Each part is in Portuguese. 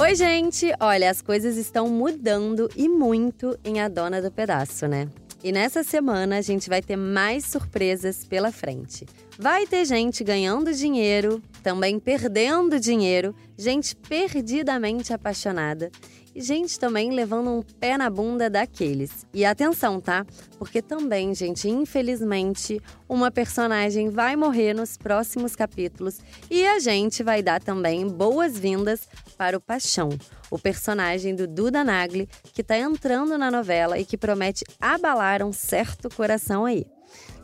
Oi, gente! Olha, as coisas estão mudando e muito em A Dona do Pedaço, né? E nessa semana a gente vai ter mais surpresas pela frente. Vai ter gente ganhando dinheiro, também perdendo dinheiro, gente perdidamente apaixonada gente também levando um pé na bunda daqueles. E atenção, tá? Porque também, gente, infelizmente, uma personagem vai morrer nos próximos capítulos e a gente vai dar também boas-vindas para o Paixão, o personagem do Duda Nagli, que tá entrando na novela e que promete abalar um certo coração aí.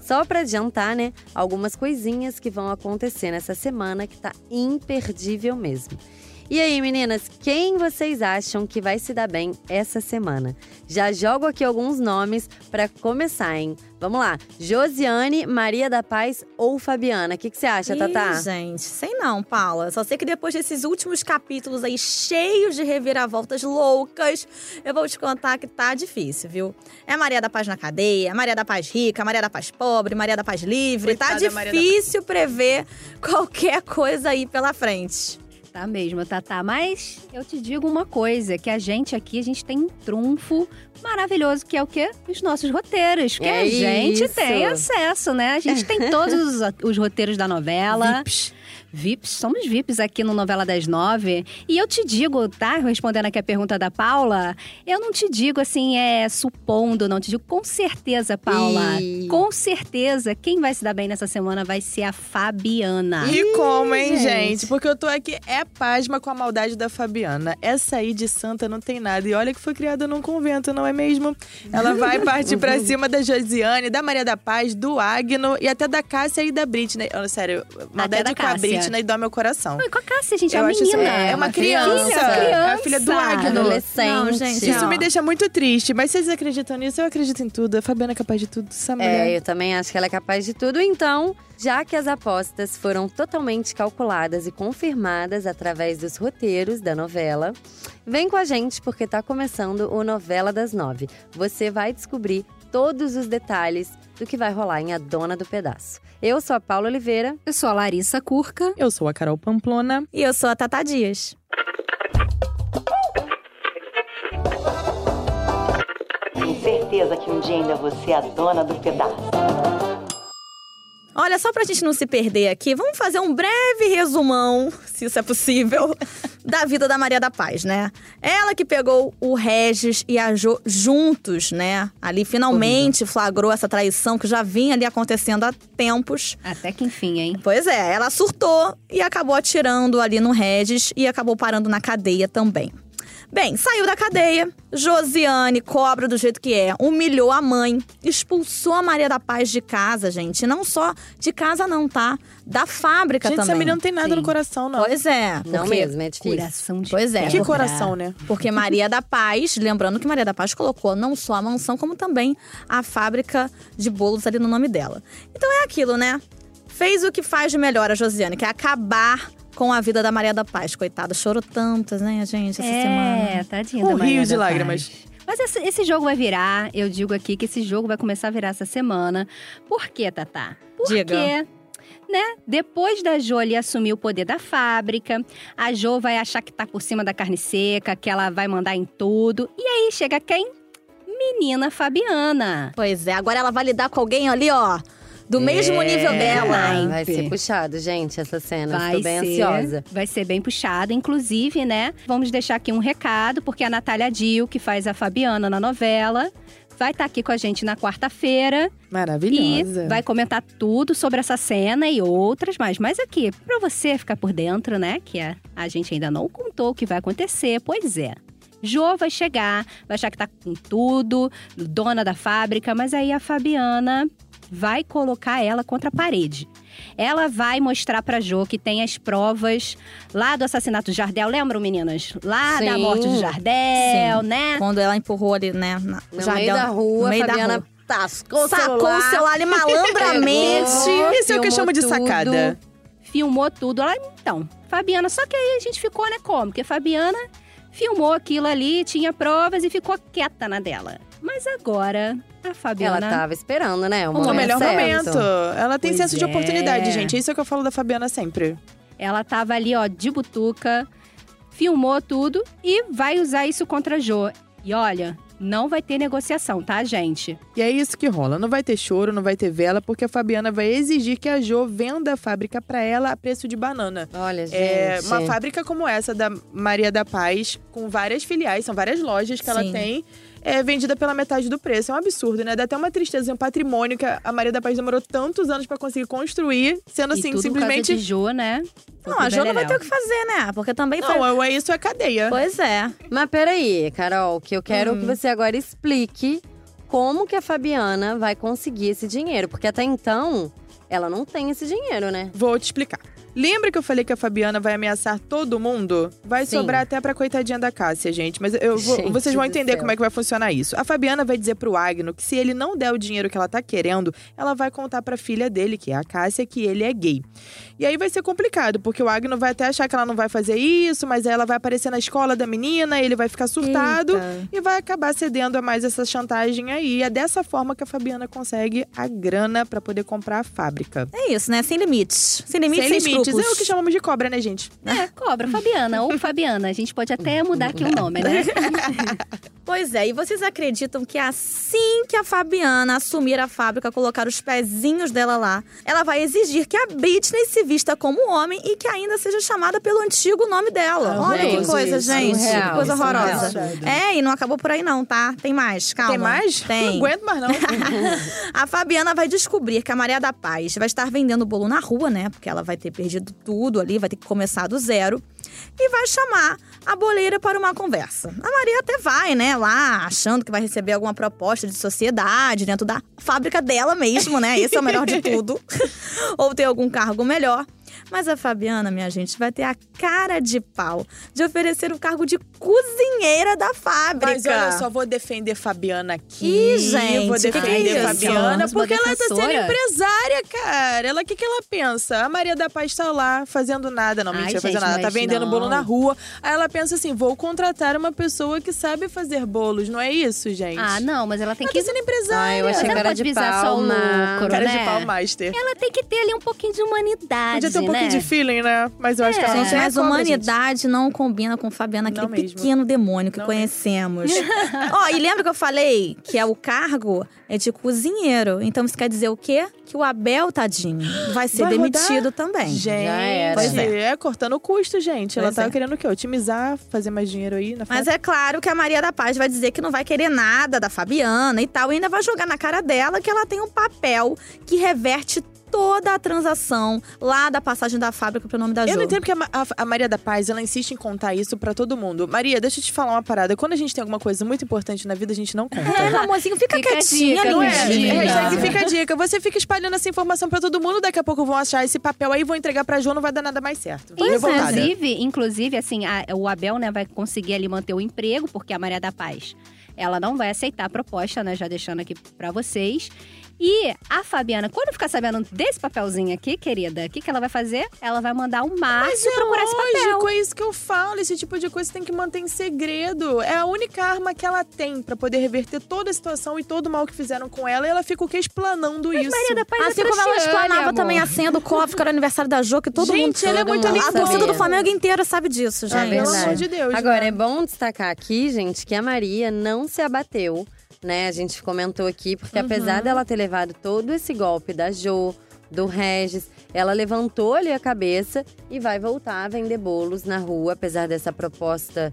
Só para adiantar, né, algumas coisinhas que vão acontecer nessa semana que tá imperdível mesmo. E aí, meninas, quem vocês acham que vai se dar bem essa semana? Já jogo aqui alguns nomes para começar, hein? Vamos lá. Josiane, Maria da Paz ou Fabiana? O que, que você acha, Ih, Tatá? gente, sei não, Paula. Só sei que depois desses últimos capítulos aí cheios de reviravoltas loucas, eu vou te contar que tá difícil, viu? É Maria da Paz na cadeia, Maria da Paz rica, Maria da Paz pobre, Maria da Paz livre. Coitada tá da Maria da difícil prever qualquer coisa aí pela frente. Tá mesmo, Tatá. Mas eu te digo uma coisa, que a gente aqui, a gente tem um trunfo maravilhoso, que é o quê? Os nossos roteiros. Que É a gente isso. tem acesso, né? A gente tem todos os, os roteiros da novela. Vips. VIPs, somos VIPs aqui no Novela das Nove. E eu te digo, tá? Respondendo aqui a pergunta da Paula, eu não te digo assim, é supondo, não te digo com certeza, Paula. Com certeza, quem vai se dar bem nessa semana vai ser a Fabiana. E como, hein, gente? gente? Porque eu tô aqui, é pasma com a maldade da Fabiana. Essa aí de santa não tem nada. E olha que foi criada num convento, não é mesmo? Ela vai partir pra cima da Josiane, da Maria da Paz, do Agno e até da Cássia e da Britney. Olha, sério, maldade da com a. Britney dói meu coração. Com a Cássia, gente, é Eu uma acho assim, menina. é uma criança. Filha, É a filha do criança. Agno. Adolescente. Não, gente, Isso ó. me deixa muito triste, mas vocês acreditam nisso? Eu acredito em tudo. A Fabiana é capaz de tudo. Essa mulher. É, eu também acho que ela é capaz de tudo. Então, já que as apostas foram totalmente calculadas e confirmadas através dos roteiros da novela, vem com a gente porque tá começando o Novela das Nove. Você vai descobrir todos os detalhes do que vai rolar em A Dona do Pedaço. Eu sou a Paula Oliveira. Eu sou a Larissa Curca. Eu sou a Carol Pamplona. E eu sou a Tata Dias. Tenho certeza que um dia ainda você é a dona do pedaço. Olha, só pra gente não se perder aqui, vamos fazer um breve resumão, se isso é possível, da vida da Maria da Paz, né? Ela que pegou o Regis e a Jo juntos, né? Ali finalmente flagrou essa traição que já vinha ali acontecendo há tempos. Até que enfim, hein? Pois é, ela surtou e acabou atirando ali no Regis e acabou parando na cadeia também. Bem, saiu da cadeia, Josiane, cobra do jeito que é, humilhou a mãe, expulsou a Maria da Paz de casa, gente. Não só de casa não, tá? Da fábrica Gente, também. essa menina não tem nada Sim. no coração, não. Pois é. Não porque- mesmo, é difícil. Coração de Pois é. Que coração, né? Porque Maria da Paz, lembrando que Maria da Paz colocou não só a mansão, como também a fábrica de bolos ali no nome dela. Então é aquilo, né? Fez o que faz de melhor a Josiane, que é acabar com a vida da Maria da Paz. Coitada, chorou tantas, né, gente, essa é, semana. tadinha Um da Maria rio de da lágrimas. Paz. Mas esse, esse jogo vai virar, eu digo aqui que esse jogo vai começar a virar essa semana. Por quê, Tatá? Porque, Diga. né, depois da Jo ali assumir o poder da fábrica, a Jo vai achar que tá por cima da carne seca, que ela vai mandar em tudo. E aí chega quem? Menina Fabiana. Pois é, agora ela vai lidar com alguém ali, ó, do mesmo nível dela. Ai, Vai ser puxado, gente, essa cena. Vai Estou bem ser, ansiosa. Vai ser bem puxada, inclusive, né? Vamos deixar aqui um recado, porque a Natália Dil, que faz a Fabiana na novela, vai estar aqui com a gente na quarta-feira e Maravilhosa. vai comentar tudo sobre essa cena e outras mais. Mas aqui, pra você ficar por dentro, né? Que a, a gente ainda não contou o que vai acontecer, pois é. Jô vai chegar, vai achar que tá com tudo, dona da fábrica, mas aí a Fabiana vai colocar ela contra a parede. Ela vai mostrar pra Jo que tem as provas lá do assassinato do Jardel. Lembram, meninas? Lá da Sim. morte do Jardel, Sim. né? Quando ela empurrou ali, né, na, No jardel- meio da rua, no meio a da Fabiana rua. tascou o Sacou celular. o celular ali malandramente. Isso é o que eu chamo de tudo. sacada. filmou tudo. Ela, então, Fabiana, só que aí a gente ficou, né, como? Porque Fabiana filmou aquilo ali, tinha provas e ficou quieta na dela. Mas agora, a Fabiana. Ela tava esperando, né? O, O melhor certo. momento. Ela tem Pois senso de é. oportunidade, gente. Isso é o que eu falo da Fabiana sempre. Ela tava ali, ó, de butuca, filmou tudo e vai usar isso contra a Jo. E olha, não vai ter negociação, tá, gente? E é isso que rola. Não vai ter choro, não vai ter vela, porque a Fabiana vai exigir que a Jo venda a fábrica pra ela a preço de banana. Olha, gente. É, uma fábrica como essa da Maria da Paz, com várias filiais, são várias lojas que ela Sim. tem, é vendida pela metade do preço. É um absurdo, né? Dá até uma tristeza, um patrimônio que a Maria da Paz demorou tantos anos pra conseguir construir, sendo e assim, tudo por simplesmente. de Jo, né? Foi Não, a Jo não vai ter o que fazer, né? Porque também foi. Não, é isso é cadeia. Pois é. Mas peraí, Carol, que eu quero Hum. que você agora explique como que a Fabiana vai conseguir esse dinheiro. Porque até então, ela não tem esse dinheiro, né? Vou te explicar. Lembra que eu falei que a Fabiana vai ameaçar todo mundo? Vai Sim. sobrar até pra coitadinha da Cássia, gente. Mas eu vou- Gente vocês vão entender como é que vai funcionar isso. A Fabiana vai dizer pro Agno que se ele não der o dinheiro que ela tá querendo, ela vai contar pra filha dele, que é a Cássia, que ele é gay. E aí vai ser complicado, porque o Agno vai até achar que ela não vai fazer isso, mas aí ela vai aparecer na escola da menina, ele vai ficar surtado Eita. e vai acabar cedendo a mais essa chantagem aí. E é dessa forma que a Fabiana consegue a grana pra poder comprar a fábrica. É isso, né? Sem limites. Sem limites, Sem sem, limites. É o que chamamos de cobra, né, gente? É, cobra, Fabiana ou Fabiana. A gente pode até mudar aqui o nome, né? Pois é, e vocês acreditam que assim que a Fabiana assumir a fábrica, colocar os pezinhos dela lá, ela vai exigir que a Britney se vista como homem e que ainda seja chamada pelo antigo nome dela. Ah, Olha que gente, coisa, isso, gente. que coisa isso, horrorosa. surreal. É, e não acabou por aí não, tá? Tem mais, calma. Tem mais? Não Tem. aguento mais, não. A Fabiana vai descobrir que a Maria da Paz vai estar vendendo bolo na rua, né? Porque ela vai ter perdido tudo ali, vai ter que começar do zero. E vai chamar a boleira para uma conversa. A Maria até vai, né, lá, achando que vai receber alguma proposta de sociedade dentro da fábrica dela mesmo, né? Esse é o melhor de tudo. Ou ter algum cargo melhor. Mas a Fabiana, minha gente, vai ter a cara de pau de oferecer o cargo de cozinheira da fábrica. Mas olha só, vou defender Fabiana aqui. Ih, gente, vou que que é defender? Fabiana, porque ela tá sendo empresária, cara. Ela, o que, que ela pensa? A Maria da Paz tá lá fazendo nada. Não, Ai, mentira, gente, fazendo nada. Ela tá vendendo não. bolo na rua. Aí ela pensa assim: vou contratar uma pessoa que sabe fazer bolos. Não é isso, gente? Ah, não, mas ela tem Ela que. tá sendo empresária. Ah, eu achei Mas ela cara pode de pau, só o lucro, Cara né? de pau master. Ela tem que ter ali um pouquinho de humanidade. Podia ter um pouquinho né? de feeling, né? Mas eu acho que ela não Gente, tem mas a humanidade não combina com Fabiana, aquele Não pequeno demônio que Não conhecemos. Ó, e lembra que eu falei que é o cargo é de cozinheiro. Então isso quer dizer o quê? Que o Abel, tadinho, vai ser Vai demitido rodar? também. Gente, Já era. Pois é. cortando o custo, gente. ela Pois tava é. querendo o quê? Otimizar, fazer mais dinheiro aí na Mas fábrica. é claro que a Maria da Paz vai dizer que não vai querer nada da Fabiana e tal, e ainda vai jogar na cara dela que ela tem um papel que reverte toda a transação lá da passagem da fábrica pro nome da Eu Jo. não entendo porque a, a- a Maria da Paz, ela insiste em contar isso pra todo mundo. Maria, deixa eu te falar uma parada. Quando a gente tem alguma coisa muito importante na vida, a gente não conta. É, meu amorzinho, fica, Fica quietinha, dica, Não é? Dica. Fica a dica. Você fica espalhando essa informação pra todo mundo, daqui a pouco vão achar esse papel aí, vão entregar pra Jo, não vai dar nada mais certo. Inclusive, inclusive, assim, a- o Abel, né, vai conseguir ali manter o emprego, porque a Maria da Paz, ela não vai aceitar a proposta, né, já deixando aqui pra vocês. E a Fabiana, quando ficar sabendo desse papelzinho aqui, querida, o que, que ela vai fazer? Ela vai mandar o Mas Márcio é procurar esse papel. lógico, é isso que eu falo. Esse tipo de coisa tem que manter em segredo. É a única arma que ela tem pra poder reverter toda a situação e todo o mal que fizeram com ela. E ela fica o quê? Explanando isso. Maria da Paz Assim é como ela explanava amor. também a senha do cofre, que era o aniversário da Jo, que todo Gente, mundo... ela é muito mundo A linda. torcida do. Flamengo inteira sabe disso, gente. É Pelo amor de Deus. Agora, né? é bom destacar aqui, gente, que a Maria não se abateu, né? A gente comentou aqui, porque apesar dela ter levado todo esse golpe da Jo, do Regis, ela levantou ali a cabeça e vai voltar a vender bolos na rua, apesar dessa proposta,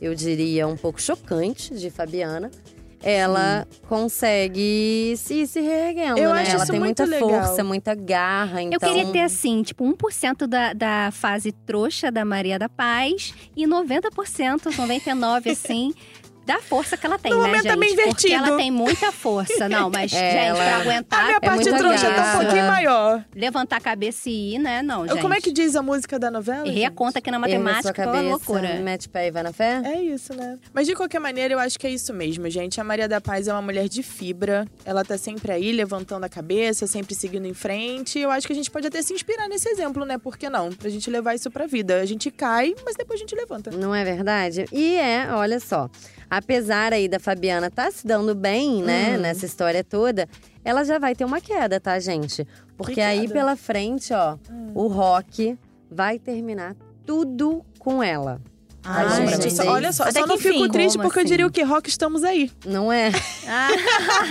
eu diria, um pouco chocante de Fabiana. Ela consegue se, se reerguendo, Eu né? ela tem muita legal. força, muita garra. Então... Eu queria ter, assim, tipo, 1% da, da fase trouxa da Maria da Paz e 90%, 99%, assim, da força que ela tem, No né, momento gente? tá bem Porque invertido. ela tem muita força. Não, mas, É, gente, ela- pra A aguentar, minha é parte trouxa tá um pouquinho maior. levantar a cabeça e ir, né? Não, gente. Como é que diz a música da novela? Errei a conta aqui na matemática, foi uma loucura. mete o pé e vai na fé? É isso, né? Mas de qualquer maneira, eu acho que é isso mesmo, gente. A Maria da Paz é uma mulher de fibra. Ela tá sempre aí, levantando a cabeça, sempre seguindo em frente. Eu acho que a gente pode até se inspirar nesse exemplo, né? Por que não? Pra gente levar isso pra vida. A gente cai, mas depois a gente levanta. Não é verdade? E é, olha só. Apesar aí da Fabiana tá se dando bem, né, Hum. nessa história toda, ela já vai ter uma queda, tá, gente? Porque Que aí queda? pela frente, ó, Hum. o rock vai terminar tudo com ela. Ai, Ai, pra gente, só- olha só, Até só não que fico enfim, triste como porque eu assim? diria o que Rock estamos aí. Não é?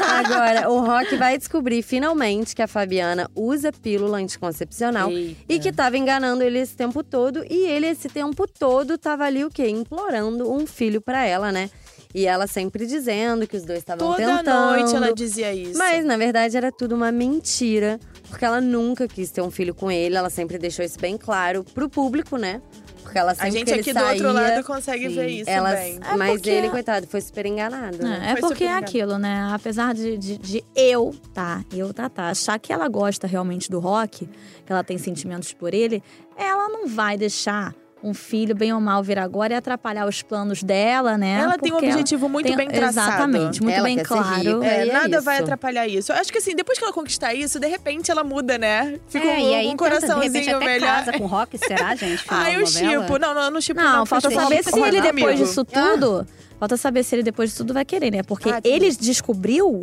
Agora, o Rock vai descobrir finalmente que a Fabiana usa pílula anticoncepcional Eita. e que tava enganando ele esse tempo todo. E ele, esse tempo todo, tava ali o quê? Implorando um filho pra ela, né? E ela sempre dizendo que os dois estavam Toda tentando. noite ela dizia isso. Mas, na verdade, era tudo uma mentira. Porque ela nunca quis ter um filho com ele. Ela sempre deixou isso bem claro pro público, né? Porque ela sempre a gente aqui do saía, outro lado consegue Sim. ver isso ela, bem. É Mas porque- ele, coitado, foi super enganado. né? É, é porque é aquilo, né? Apesar de, de, de eu, tá? Eu, tá, tá. Achar que ela gosta realmente do rock, que ela tem sentimentos por ele, ela não vai deixar um filho, bem ou mal, vir agora e atrapalhar os planos dela, né? Ela tem um Porque objetivo muito tem- bem traçado. Exatamente, muito Ela bem claro. É, é nada vai atrapalhar isso. Eu acho que assim, depois que ela conquistar isso, de repente ela muda, né? Fica é, um, e aí um de coraçãozinho repente até melhor. casa com rock, será, gente? Ah, eu chipo. Não, não, eu não chipo Não, não. falta porque saber se ele, depois amigo. disso tudo. Falta saber se ele, depois disso tudo, vai querer, né? Porque Ah, ele descobriu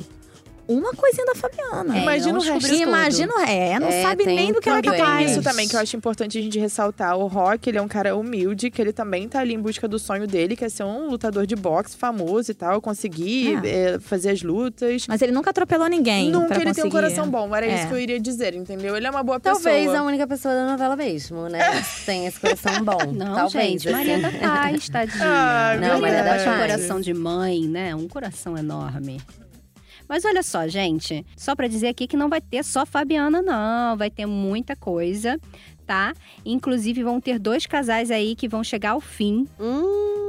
uma coisinha da Fabiana. É, Imagina não o resto. Imagina, é, não É, sabe nem do que ela é E tem capaz. isso também que eu acho importante a gente ressaltar. O Rock, ele é um cara humilde, que ele também tá ali em busca do sonho dele, que é ser um lutador de boxe famoso e tal, conseguir é, fazer as lutas. Mas ele nunca atropelou ninguém. Nunca pra ele tem um conseguir. coração bom, era É. isso que eu iria dizer, entendeu? Ele é uma boa pessoa. Talvez a única pessoa da novela mesmo, né? Tem esse coração bom. Não, Talvez, gente, assim. Maria da Paz, tadinha. Ah, Não, Maria da Paz um coração de mãe, né? Um coração enorme. Mas olha só, gente, só pra dizer aqui que não vai ter só Fabiana, não. Vai ter muita coisa, tá? Inclusive, vão ter dois casais aí que vão chegar ao fim. Hum,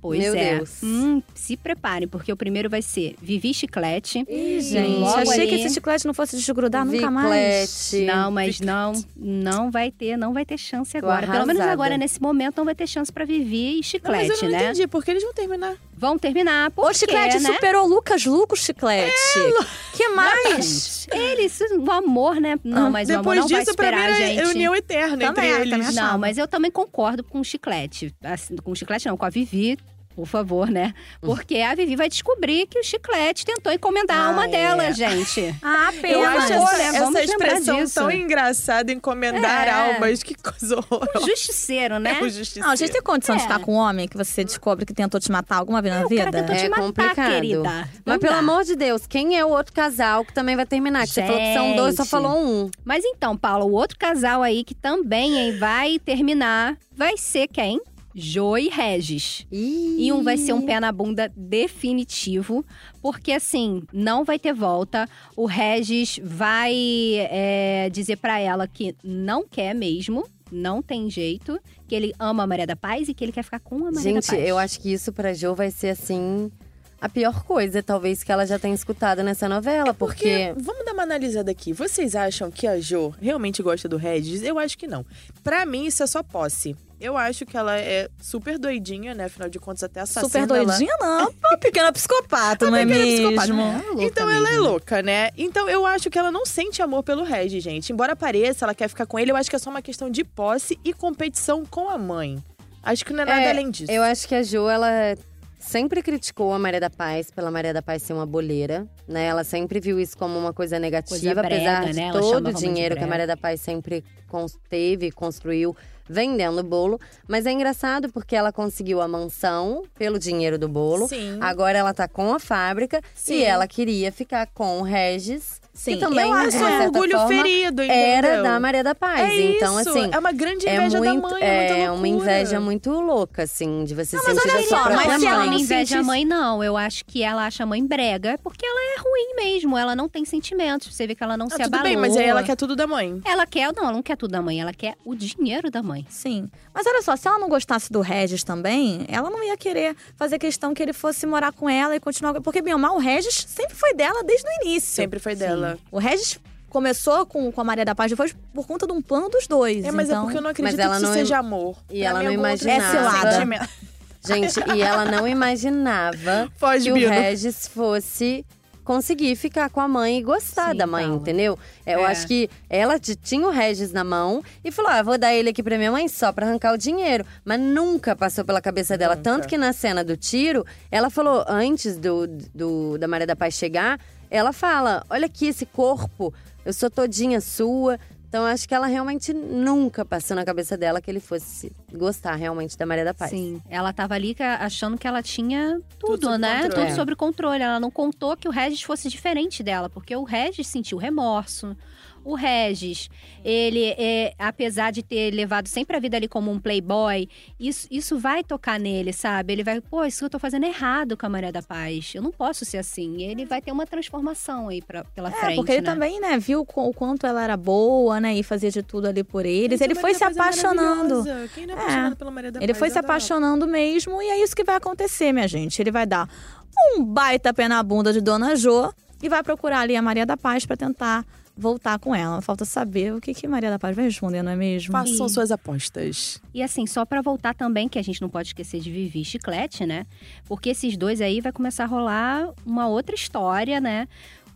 Pois Meu é. Deus. Hum, se preparem, porque o primeiro vai ser Vivi Chiclete. Ih, Gente, achei que esse chiclete não fosse desgrudar nunca mais. Viclete. Não, mas não, não vai ter, não vai ter chance agora. Pelo menos agora, nesse momento, não vai ter chance pra Vivi e Não, mas Chiclete, eu não né? entendi, porque eles vão terminar. Vão terminar, porque, O chiclete né? superou Lucas Luco Chiclete. que mais? Eles, o amor, né? Não, mas o amor Depois não vai disso, pra esperar mim, a é gente. união eterna Também, entre eles. Não, mas eu também concordo com o chiclete. Assim, com o chiclete não, com a Vivi. Por favor, né? Porque a Vivi vai descobrir que o chiclete tentou encomendar a Ah, alma é. dela, gente. Ah, Eu pena. essa, né? Vamos essa lembrar expressão disso. tão engraçada, encomendar É. almas, que coisa horrorosa. Justiceiro, né? É o justiceiro. Não, a gente tem condição de É. ficar com um homem que você descobre que tentou te matar alguma vez na O vida? cara tentou te É matar, complicado. querida. Mas Não pelo dá. amor de Deus, quem é o outro casal que também vai terminar? Que você falou que são dois, só falou um. Mas então, Paulo, o outro casal aí que também hein, vai terminar vai ser quem? Jo e Regis. E um vai ser um pé na bunda definitivo, porque assim, não vai ter volta. O Regis vai é, dizer pra ela que não quer mesmo, não tem jeito, que ele ama a Maria da Paz e que ele quer ficar com a Maria Gente, da Paz. eu acho que isso pra Jo vai ser assim. A pior coisa, talvez, que ela já tenha escutado nessa novela, porque. Vamos dar uma analisada aqui. Vocês acham que a Jo realmente gosta do Regis? Eu acho que não. Pra mim, isso é só posse. Eu acho que ela é super doidinha, né? Afinal de contas, até assassina Super ela. doidinha, não. Uma pequena psicopata, não é pequena mesmo? psicopata. Ela é Então ela é mesmo. louca, né? Então eu acho que ela não sente amor pelo Regis, gente. Embora pareça, ela quer ficar com ele, eu acho que é só uma questão de posse e competição com a mãe. Acho que não é nada É, além disso. Eu acho que a Jo, ela sempre criticou a Maria da Paz pela Maria da Paz ser uma boleira, né? Ela sempre viu isso como uma coisa negativa, Coisa brega, apesar de né? Ela todo o dinheiro que a. Maria da Paz sempre teve, construiu vendendo bolo. Mas é engraçado porque ela conseguiu a mansão pelo dinheiro do bolo. Sim. Agora ela tá com a fábrica Sim. e ela queria ficar com o Regis, Sim, que também, eu acho é um orgulho forma, ferido, entendeu? era da Maria da Paz. É então, isso, assim, é uma grande é inveja muito, da mãe, é, muita uma inveja muito louca, assim, de você mas sentir olha a sua só, mas Mas se ela mãe. ela não não inveja a mãe, não. Eu acho que ela acha a mãe brega, porque ela é ruim mesmo. Ela não tem sentimentos. Você vê que ela não Ah, se tudo abalou. bem, mas aí ela quer tudo da mãe. Ela quer, não, ela não quer tudo da mãe. Ela quer o dinheiro da mãe. Sim. Mas olha só, se ela não gostasse do Regis também, ela não ia querer fazer questão que ele fosse morar com ela e continuar. Porque, bem ou mal, o Regis sempre foi dela desde o início. Sempre foi dela. O Regis começou com, com a Maria da Paz depois por conta de um plano dos dois. É, mas então... é porque eu não acredito ela que isso não- seja amor. e Pra ela não outro imaginava. É. Gente, e ela não imaginava Foge, que o Bino. Regis fosse conseguir ficar com a mãe e gostar Sim, da mãe, entendeu? Eu É. acho que ela tinha o Regis na mão e falou: ah, vou dar ele aqui pra minha mãe só pra arrancar o dinheiro. Mas nunca passou pela cabeça dela. Nunca. Tanto que na cena do tiro, ela falou, antes do, do da Maria da Paz chegar, ela fala: olha aqui esse corpo, eu sou todinha sua. Então eu acho que ela realmente nunca passou na cabeça dela que ele fosse gostar realmente da Maria da Paz. Sim, ela tava ali achando que ela tinha tudo, Tudo né? controle. Tudo sobre controle. Ela não contou que o Regis fosse diferente dela, porque o Regis sentiu remorso. O Regis, ele, é, apesar de ter levado sempre a vida ali como um playboy, isso, isso vai tocar nele, sabe? Ele vai, pô, isso que eu tô fazendo errado com a Maria da Paz. Eu não posso ser assim. E ele vai ter uma transformação aí pra, pela É, frente, porque ele né? também, né, viu o quanto ela era boa, né, e fazia de tudo ali por eles. Gente, ele foi Maria se é apaixonando. Quem não é É. apaixonado pela Maria da Ele Paz? foi se apaixonando mesmo, e é isso que vai acontecer, minha gente. Ele vai dar um baita pé na bunda de Dona Jo e vai procurar ali a Maria da Paz pra tentar voltar com ela. Falta saber o que, que Maria da Paz vai responder, não é mesmo? Façam E- suas apostas. E assim, só pra voltar também, que a gente não pode esquecer de Vivi e Chiclete, né? Porque esses dois aí vai começar a rolar uma outra história, né?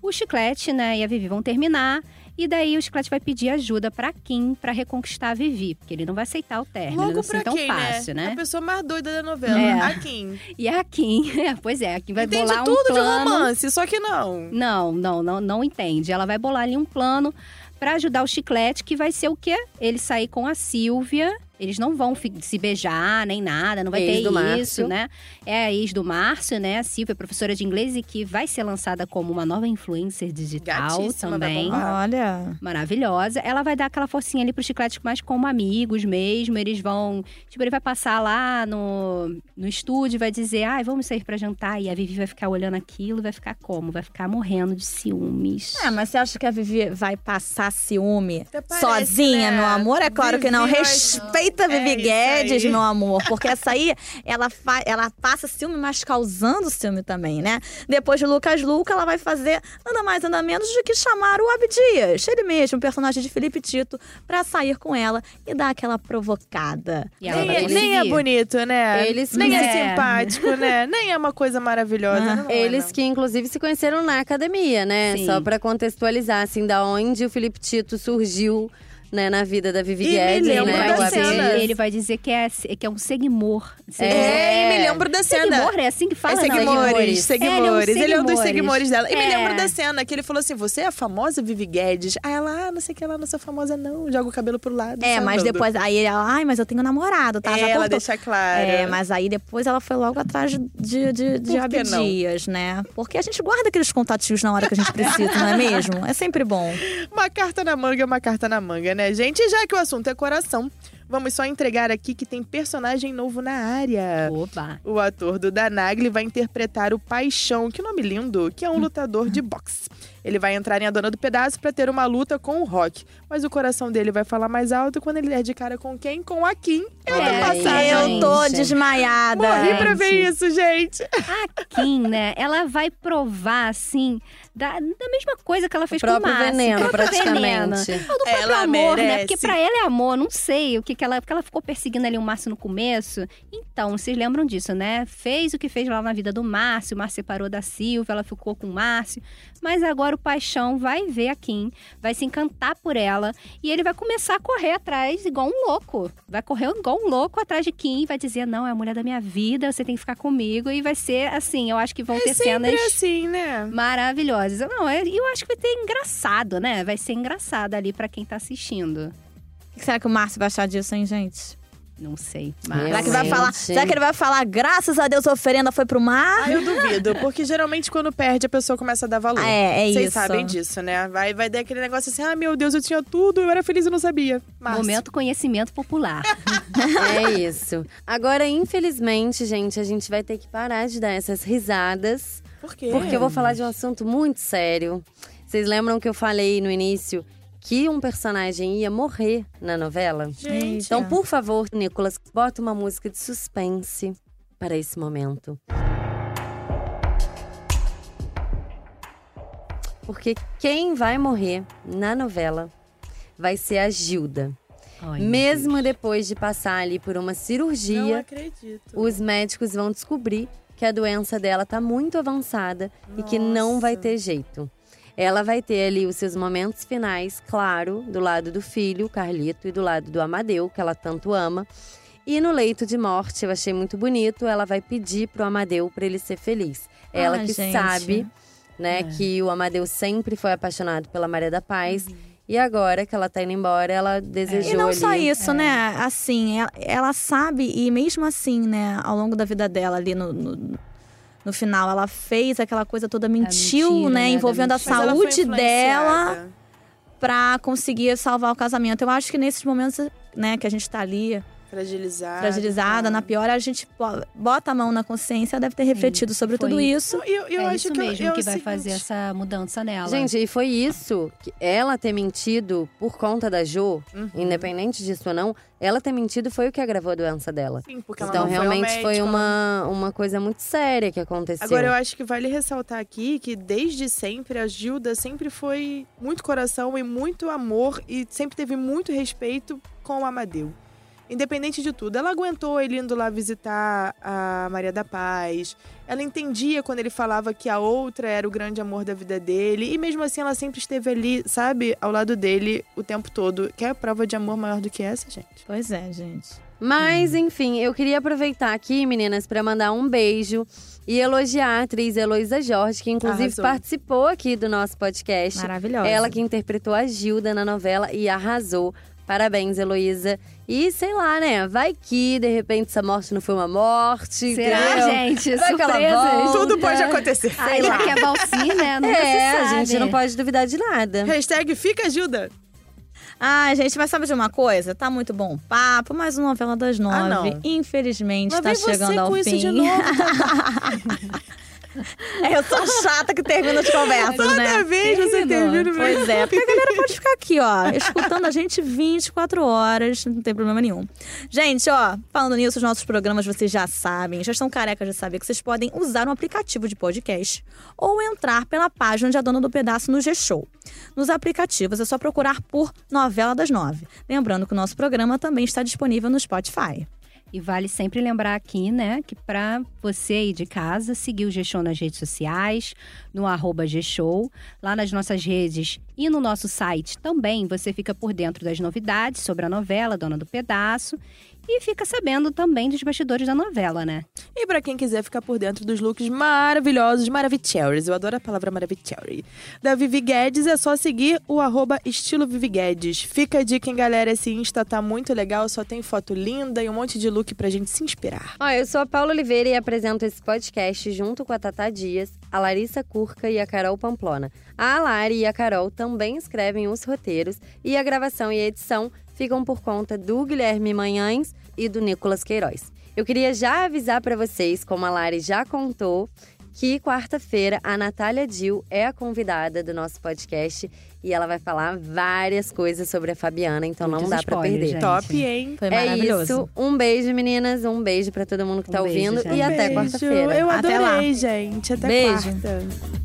O Chiclete, né, e a Vivi vão terminar. E daí o Chiclete vai pedir ajuda pra Kim pra reconquistar a Vivi, porque ele não vai aceitar o término Logo assim pra tão quem, fácil, né? né? A pessoa mais doida da novela. É. A Kim. E a Kim, pois é, a Kim vai Entende bolar um tudo de plano. romance, só que não. Não, não, não, não entende. Ela vai bolar ali um plano pra ajudar o Chiclete, que vai ser o quê? Ele sair com a Silvia. Eles não vão se beijar nem nada, não vai Ex ter do isso, Márcio. né? É a ex do Márcio, né? A Silvia, é professora de inglês e que vai ser lançada como uma nova influencer digital Gatíssima, também. Olha. Maravilhosa. Ela vai dar aquela forcinha ali pro Chiclete, mas como amigos mesmo. Eles vão. Tipo, ele vai passar lá no, no estúdio e vai dizer: ai, vamos sair pra jantar. E a Vivi vai ficar olhando aquilo, vai ficar como? Vai ficar morrendo de ciúmes. É, mas você acha que a Vivi vai passar ciúme parece, sozinha, né? meu amor? É claro que não. Vivi, Respeita a Vivi É Guedes, aí. meu amor. Porque essa aí, ela, ela passa ciúme, mas causando ciúme também, né? Depois de Lucas Luca, ela vai fazer nada mais, nada menos do que chamar o Abdias, ele mesmo, o personagem de Felipe Tito, pra sair com ela e dar aquela provocada. E ela Nem, é- nem é bonito, né? Eles nem é. É. simpático, né? Nem é uma coisa maravilhosa. não é, Eles não. que, inclusive, se conheceram na academia, né? Sim. Só pra contextualizar, assim, da onde o Felipe Tito surgiu, né, na vida da Vivi E me Guedes, lembro né? da cena. Ele vai dizer que é, que é um seguimor. É, e me lembro da cena. Seguimor, é assim que fala? É não, seguimores, seguimores. É, ele é um Ele é um dos seguimores. dela. E me É. lembro da cena que ele falou assim: Você é a famosa Vivi Guedes? Aí ela, ah, não sei o que lá, não sou famosa, não. Joga o cabelo pro lado. É, mas andando. depois, aí ela, ai, mas eu tenho namorado, tá? É, Já ela contou. deixa claro. É, mas aí depois ela foi logo atrás de, de, de? Abdias, né? Porque a gente guarda aqueles contatinhos na hora que a gente precisa, não é mesmo? É sempre bom. Uma carta na manga é uma carta na manga, né, gente? E já que o assunto é coração, vamos só entregar aqui que tem personagem novo na área. Oba. O ator do Danagli vai interpretar o Paixão, que nome lindo, que é um lutador de boxe. Ele vai entrar em A Dona do Pedaço pra ter uma luta com o Rock. Mas o coração dele vai falar mais alto quando ele der de cara com quem? Com a Kim. Eu É, tô passada. eu tô gente. desmaiada. Morri pra ver isso, gente. A Kim, né? Ela vai provar, assim, da, da mesma coisa que ela fez O com o Márcio. veneno, praticamente. veneno. Ou do próprio Ela amor, né? merece. Porque pra ela é amor, não sei o que, que ela. Porque ela ficou perseguindo ali o Márcio no começo. Então, vocês lembram disso, né? Fez o que fez lá na vida do Márcio. O Márcio separou da Silvia, ela ficou com o Márcio. Mas agora o Paixão vai ver a Kim, vai se encantar por ela. E ele vai começar a correr atrás igual um louco. Vai correr igual um louco atrás de Kim. Vai dizer: Não, é a mulher da minha vida, você tem que ficar comigo. E vai ser assim. Eu acho que vão ter É sempre cenas assim, né? maravilhosas. Não, é- eu acho que vai ter engraçado, né? Vai ser engraçado ali pra quem tá assistindo. O que será que o Márcio vai achar disso, hein, gente? Não sei. Mas... Será que, vai falar, será que ele vai falar, graças a Deus a oferenda foi pro mar? Ah, eu duvido, porque geralmente quando perde a pessoa começa a dar valor. Ah, é, é Vocês isso. sabem disso, né? Vai, vai dar aquele negócio assim: ah, meu Deus, eu tinha tudo, eu era feliz e não sabia. Márcio. Momento conhecimento popular. É isso. Agora, infelizmente, gente, a gente vai ter que parar de dar essas risadas. Por quê? Porque eu vou falar de um assunto muito sério. Vocês lembram que eu falei no início que um personagem ia morrer na novela? Gente. Então, por favor, Nicolas, bota uma música de suspense para esse momento. Porque quem vai morrer na novela vai ser a Gilda. Ai, Mesmo Deus. depois de passar ali por uma Não cirurgia, acredito. os médicos vão descobrir que a doença dela tá muito avançada e que não vai ter jeito. Ela vai ter ali os seus momentos finais, claro, do lado do filho, Carlito, e do lado do Amadeu, que ela tanto ama. E no leito de morte, eu achei muito bonito, ela vai pedir pro Amadeu para ele ser feliz. Ela Ah, que gente. sabe, né, É. que o Amadeu sempre foi apaixonado pela Maria da Paz. E agora que ela tá indo embora, ela desejou E não ali. só isso, né? Assim, ela, ela sabe, e mesmo assim, né, ao longo da vida dela ali no. no no final, ela fez aquela coisa toda, mentiu, mentira, né? né, da Envolvendo a saúde dela pra conseguir salvar o casamento. Eu acho que nesses momentos, né, que a gente tá ali, Fragilizada. fragilizada, na pior, a gente bo- bota a mão na consciência, ela deve ter refletido sobre foi. tudo isso. Não, Eu, eu é acho isso que mesmo eu, que vai fazer essa mudança nela. Gente, e foi isso, que ela ter mentido por conta da Jo, Uhum. independente disso ou não, ela ter mentido foi o que agravou a doença dela. Sim, porque ela Então, não foi ao realmente foi médico, ela uma, uma coisa muito séria que aconteceu. Agora, eu acho que vale ressaltar aqui que desde sempre a Gilda sempre foi muito coração e muito amor e sempre teve muito respeito com o Amadeu. Independente de tudo, ela aguentou ele indo lá visitar a Maria da Paz. Ela entendia quando ele falava que a outra era o grande amor da vida dele. E mesmo assim, ela sempre esteve ali, sabe, ao lado dele o tempo todo. Quer prova de amor maior do que essa, gente? Pois é, gente. Mas, enfim, eu queria aproveitar aqui, meninas, para mandar um beijo e elogiar a atriz Heloísa Jorge, que inclusive Arrasou. participou aqui do nosso podcast. Maravilhosa. Ela que interpretou a Gilda na novela e arrasou. Parabéns, Heloísa. E sei lá, né? Vai que de repente essa morte não foi uma morte. Será, entendeu? gente? Vai Surpresas. Tudo pode acontecer. Ai, já que é Valci, né? Nunca É, se a gente não pode duvidar de nada. Hashtag fica Gilda. Ah, gente, mas sabe de uma coisa? Tá muito bom o papo, mas o novela das nove, Ah, infelizmente, Lá tá chegando ao com fim. isso de novo. É, eu sou chata que termina as conversas, Toda né? vez você termina Pois é, porque a galera pode ficar aqui, ó, escutando a gente 24 horas, não tem problema nenhum. Gente, ó, falando nisso, os nossos programas vocês já sabem, já estão carecas de saber que vocês podem usar um aplicativo de podcast ou entrar pela página de A Dona do Pedaço no G-Show. Nos aplicativos é só procurar por Novela das Nove. Lembrando que o nosso programa também está disponível no Spotify. E vale sempre lembrar aqui, né, que para você aí de casa, seguir o G-Show nas redes sociais, no arroba G-Show, lá nas nossas redes e no nosso site também você fica por dentro das novidades sobre a novela Dona do Pedaço e fica sabendo também dos bastidores da novela, né? E pra quem quiser ficar por dentro dos looks maravilhosos, Maravicheries, eu adoro a palavra Maravicherry, da Vivi Guedes, é só seguir o arroba estilo Vivi Guedes. Fica a dica, hein, galera, esse Insta tá muito legal, só tem foto linda e um monte de look pra gente se inspirar. Ó, eu sou a Paula Oliveira e apresento esse podcast junto com a Tata Dias, a Larissa Curca e a Carol Pamplona. A Lari e a Carol também escrevem os roteiros e a gravação e a edição ficam por conta do Guilherme Manhães e do Nicolas Queiroz. Eu queria já avisar para vocês, como a Lari já contou, que quarta-feira a Natália Dil é a convidada do nosso podcast e ela vai falar várias coisas sobre a Fabiana, então Muitos não dá para perder. gente. Top, hein? Foi É maravilhoso. isso. Um beijo, meninas. Um beijo pra todo mundo que Um tá beijo, ouvindo. gente. E até Beijo. quarta-feira. Eu Até lá. adorei, gente. Até Beijo. quarta.